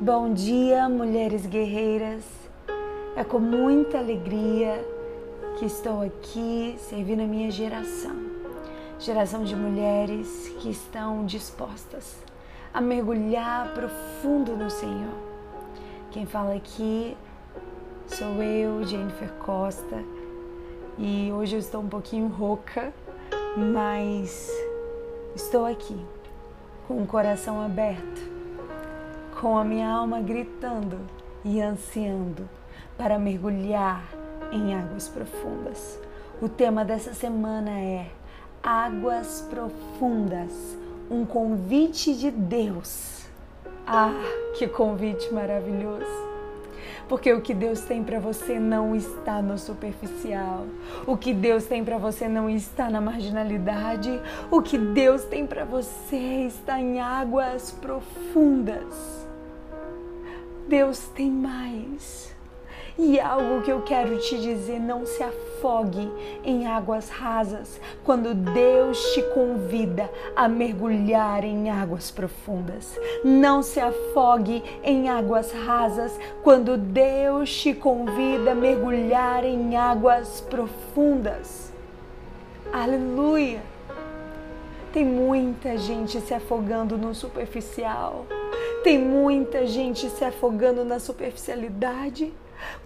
Bom dia, mulheres guerreiras. É com muita alegria que estou aqui servindo a minha geração. Geração de mulheres que estão dispostas a mergulhar profundo no Senhor. Quem fala aqui sou eu, Jennifer Costa, e hoje eu estou um pouquinho rouca, mas estou aqui com o coração aberto com a minha alma gritando e ansiando para mergulhar em águas profundas. O tema dessa semana é Águas Profundas, um convite de Deus. Ah, que convite maravilhoso! Porque o que Deus tem para você não está no superficial. O que Deus tem para você não está na marginalidade. O que Deus tem para você está em águas profundas. Deus tem mais. E algo que eu quero te dizer: não se afogue em águas rasas quando Deus te convida a mergulhar em águas profundas. Não se afogue em águas rasas quando Deus te convida a mergulhar em águas profundas. Aleluia! Tem muita gente se afogando no superficial tem muita gente se afogando na superficialidade,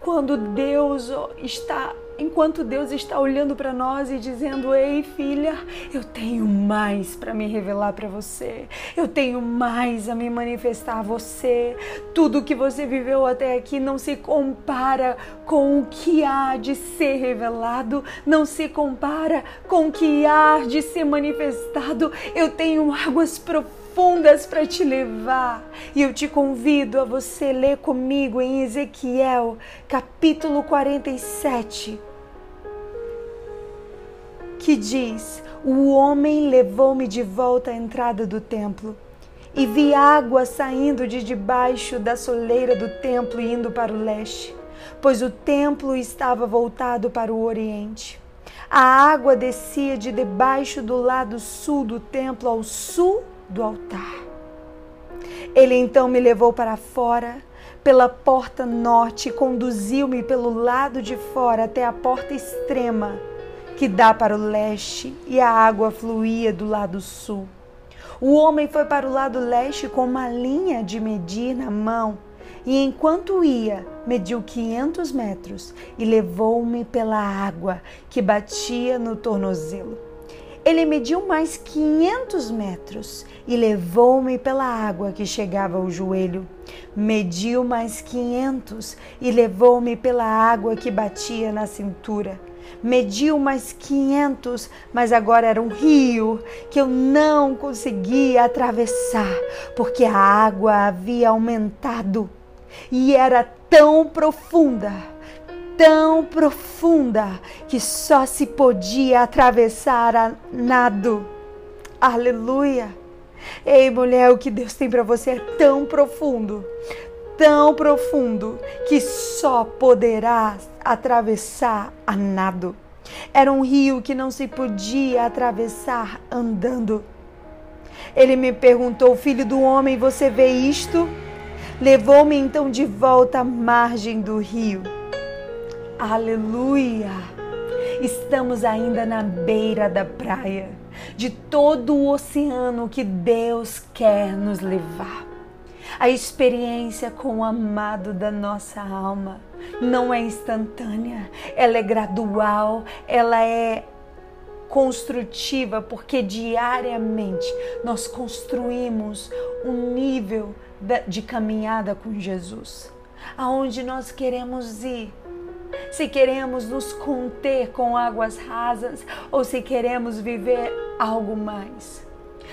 quando Deus está, enquanto Deus está olhando para nós e dizendo: "Ei, filha, eu tenho mais para me revelar para você. Eu tenho mais a me manifestar a você. Tudo que você viveu até aqui não se compara com o que há de ser revelado, não se compara com o que há de ser manifestado. Eu tenho águas profundas profundas para te levar. E eu te convido a você ler comigo em Ezequiel, capítulo 47, que diz: O homem levou-me de volta à entrada do templo. E vi água saindo de debaixo da soleira do templo e indo para o leste, pois o templo estava voltado para o oriente. A água descia de debaixo do lado sul do templo ao sul do altar. Ele então me levou para fora pela porta norte e conduziu-me pelo lado de fora até a porta extrema que dá para o leste e a água fluía do lado sul. O homem foi para o lado leste com uma linha de medir na mão e enquanto ia, mediu 500 metros e levou-me pela água que batia no tornozelo. Ele mediu mais 500 metros e levou-me pela água que chegava ao joelho. Mediu mais 500 e levou-me pela água que batia na cintura. Mediu mais 500, mas agora era um rio que eu não conseguia atravessar, porque a água havia aumentado e era tão profunda tão profunda que só se podia atravessar a nado. Aleluia! Ei, mulher, o que Deus tem para você é tão profundo, tão profundo que só poderá atravessar a nado. Era um rio que não se podia atravessar andando. Ele me perguntou, filho do homem, você vê isto? Levou-me então de volta à margem do rio. Aleluia! Estamos ainda na beira da praia, de todo o oceano que Deus quer nos levar. A experiência com o amado da nossa alma não é instantânea, ela é gradual, ela é construtiva, porque diariamente nós construímos um nível de caminhada com Jesus, aonde nós queremos ir se queremos nos conter com águas rasas ou se queremos viver algo mais.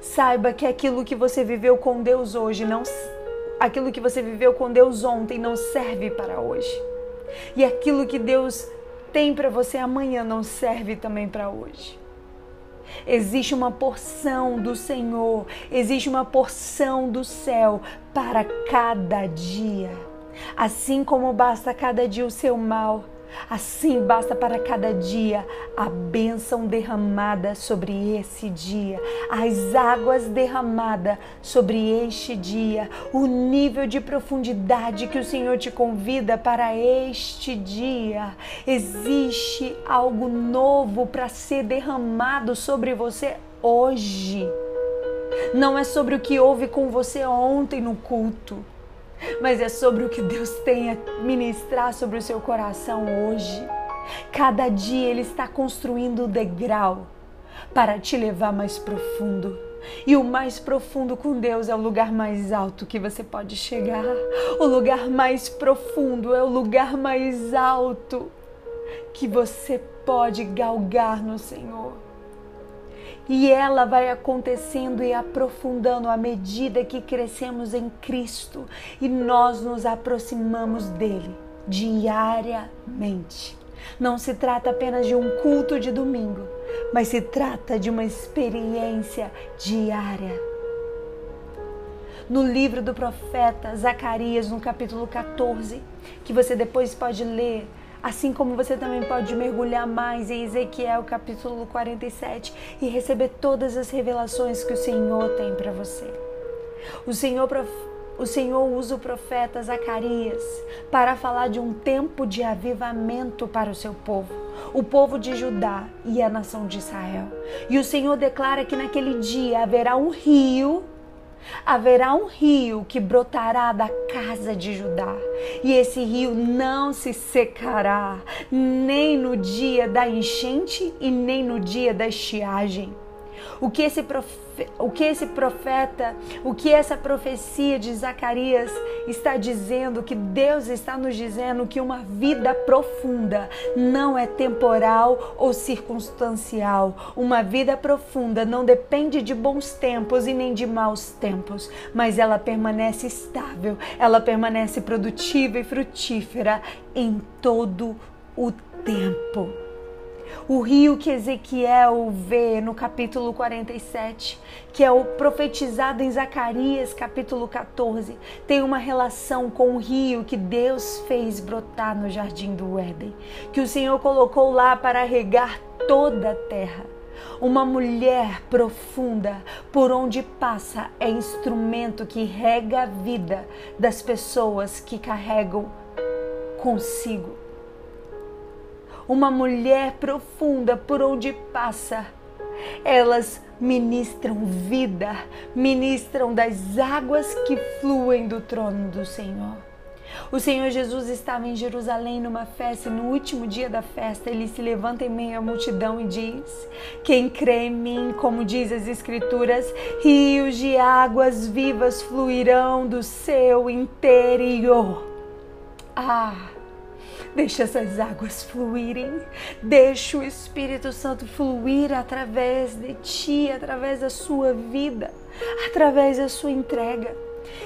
Saiba que aquilo que você viveu com Deus hoje não aquilo que você viveu com Deus ontem não serve para hoje. E aquilo que Deus tem para você amanhã não serve também para hoje. Existe uma porção do Senhor, existe uma porção do céu para cada dia. Assim como basta cada dia o seu mal, Assim basta para cada dia a bênção derramada sobre esse dia, as águas derramadas sobre este dia, o nível de profundidade que o Senhor te convida para este dia. Existe algo novo para ser derramado sobre você hoje. Não é sobre o que houve com você ontem no culto mas é sobre o que Deus tem a ministrar sobre o seu coração hoje. Cada dia Ele está construindo o degrau para te levar mais profundo. E o mais profundo com Deus é o lugar mais alto que você pode chegar. O lugar mais profundo é o lugar mais alto que você pode galgar no Senhor. E ela vai acontecendo e aprofundando à medida que crescemos em Cristo e nós nos aproximamos dele diariamente. Não se trata apenas de um culto de domingo, mas se trata de uma experiência diária. No livro do profeta Zacarias, no capítulo 14, que você depois pode ler, Assim como você também pode mergulhar mais em Ezequiel capítulo 47 e receber todas as revelações que o Senhor tem para você. O Senhor, o Senhor usa o profeta Zacarias para falar de um tempo de avivamento para o seu povo, o povo de Judá e a nação de Israel. E o Senhor declara que naquele dia haverá um rio haverá um rio que brotará da casa de Judá, e esse rio não se secará, nem no dia da enchente e nem no dia da estiagem. O que esse profeta o que esse profeta, o que essa profecia de Zacarias está dizendo, que Deus está nos dizendo que uma vida profunda não é temporal ou circunstancial. Uma vida profunda não depende de bons tempos e nem de maus tempos, mas ela permanece estável, ela permanece produtiva e frutífera em todo o tempo. O rio que Ezequiel vê no capítulo 47, que é o profetizado em Zacarias, capítulo 14, tem uma relação com o rio que Deus fez brotar no jardim do Éden, que o Senhor colocou lá para regar toda a terra. Uma mulher profunda, por onde passa, é instrumento que rega a vida das pessoas que carregam consigo uma mulher profunda por onde passa. Elas ministram vida, ministram das águas que fluem do trono do Senhor. O Senhor Jesus estava em Jerusalém numa festa e no último dia da festa ele se levanta em meio à multidão e diz: Quem crê em mim, como diz as Escrituras, rios de águas vivas fluirão do seu interior. Ah! Deixa essas águas fluírem. Deixa o Espírito Santo fluir através de ti, através da sua vida, através da sua entrega.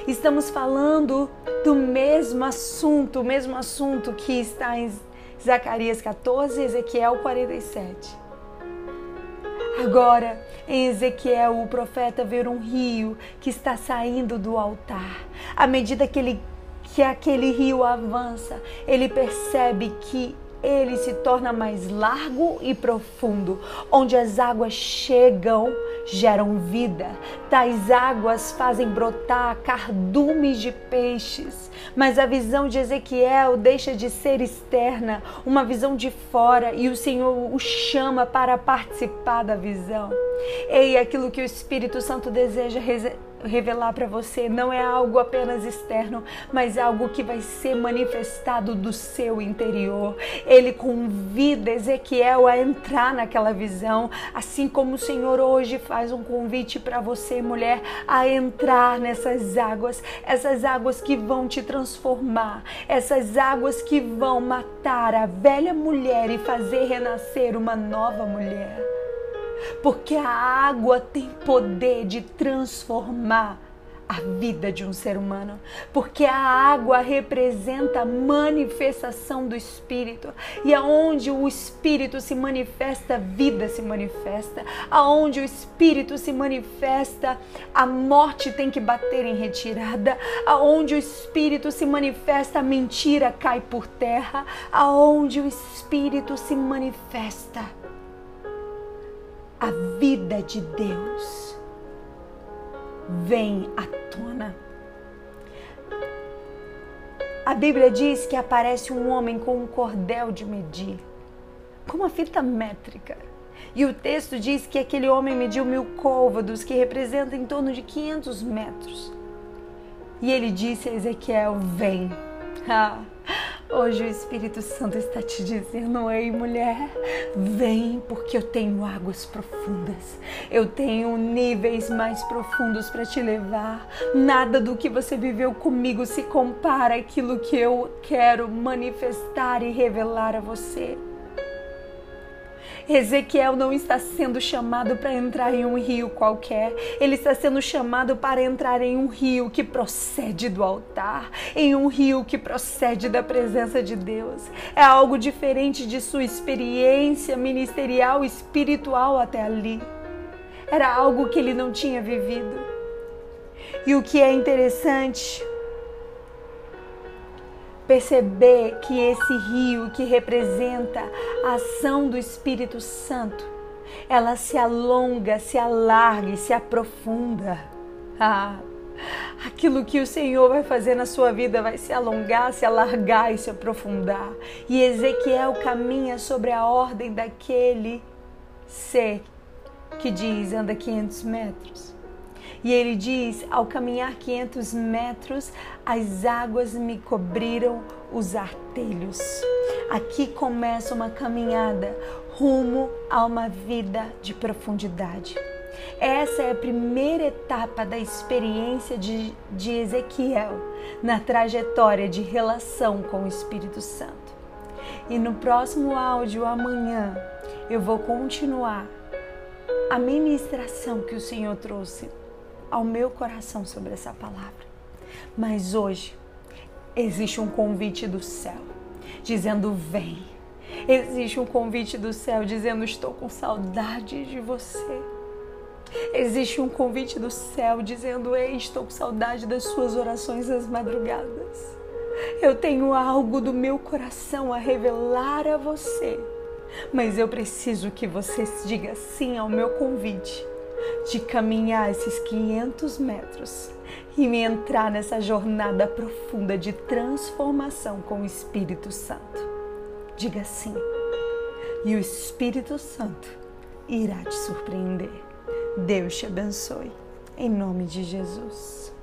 Estamos falando do mesmo assunto, o mesmo assunto que está em Zacarias 14 e Ezequiel 47. Agora, em Ezequiel, o profeta vê um rio que está saindo do altar. À medida que ele que aquele rio avança, ele percebe que ele se torna mais largo e profundo, onde as águas chegam, geram vida. Tais águas fazem brotar cardumes de peixes. Mas a visão de Ezequiel deixa de ser externa, uma visão de fora, e o Senhor o chama para participar da visão. Ei, aquilo que o Espírito Santo deseja revelar para você não é algo apenas externo, mas algo que vai ser manifestado do seu interior. Ele convida Ezequiel a entrar naquela visão, assim como o Senhor hoje faz um convite para você, mulher, a entrar nessas águas, essas águas que vão te transformar, essas águas que vão matar a velha mulher e fazer renascer uma nova mulher porque a água tem poder de transformar a vida de um ser humano, porque a água representa a manifestação do Espírito, e aonde o Espírito se manifesta, a vida se manifesta, aonde o Espírito se manifesta, a morte tem que bater em retirada, aonde o Espírito se manifesta, a mentira cai por terra, aonde o Espírito se manifesta, a vida de Deus vem à tona. A Bíblia diz que aparece um homem com um cordel de medir, com uma fita métrica. E o texto diz que aquele homem mediu mil côvados, que representa em torno de 500 metros. E ele disse a Ezequiel: Vem. Ah, Hoje o Espírito Santo está te dizendo: Ei, mulher, vem porque eu tenho águas profundas. Eu tenho níveis mais profundos para te levar. Nada do que você viveu comigo se compara àquilo que eu quero manifestar e revelar a você. Ezequiel não está sendo chamado para entrar em um rio qualquer, ele está sendo chamado para entrar em um rio que procede do altar, em um rio que procede da presença de Deus. É algo diferente de sua experiência ministerial, espiritual até ali. Era algo que ele não tinha vivido. E o que é interessante perceber que esse rio que representa a ação do Espírito Santo, ela se alonga, se alarga e se aprofunda. Ah, aquilo que o Senhor vai fazer na sua vida vai se alongar, se alargar e se aprofundar. E Ezequiel caminha sobre a ordem daquele ser que diz anda 500 metros. E ele diz: Ao caminhar 500 metros, as águas me cobriram os artelhos. Aqui começa uma caminhada rumo a uma vida de profundidade. Essa é a primeira etapa da experiência de, de Ezequiel na trajetória de relação com o Espírito Santo. E no próximo áudio, amanhã, eu vou continuar a ministração que o Senhor trouxe ao meu coração sobre essa palavra. Mas hoje existe um convite do céu dizendo: vem. Existe um convite do céu dizendo: estou com saudade de você. Existe um convite do céu dizendo: Ei, estou com saudade das suas orações às madrugadas. Eu tenho algo do meu coração a revelar a você, mas eu preciso que você diga sim ao meu convite de caminhar esses 500 metros e me entrar nessa jornada profunda de transformação com o Espírito Santo. Diga sim. E o Espírito Santo irá te surpreender. Deus te abençoe. Em nome de Jesus.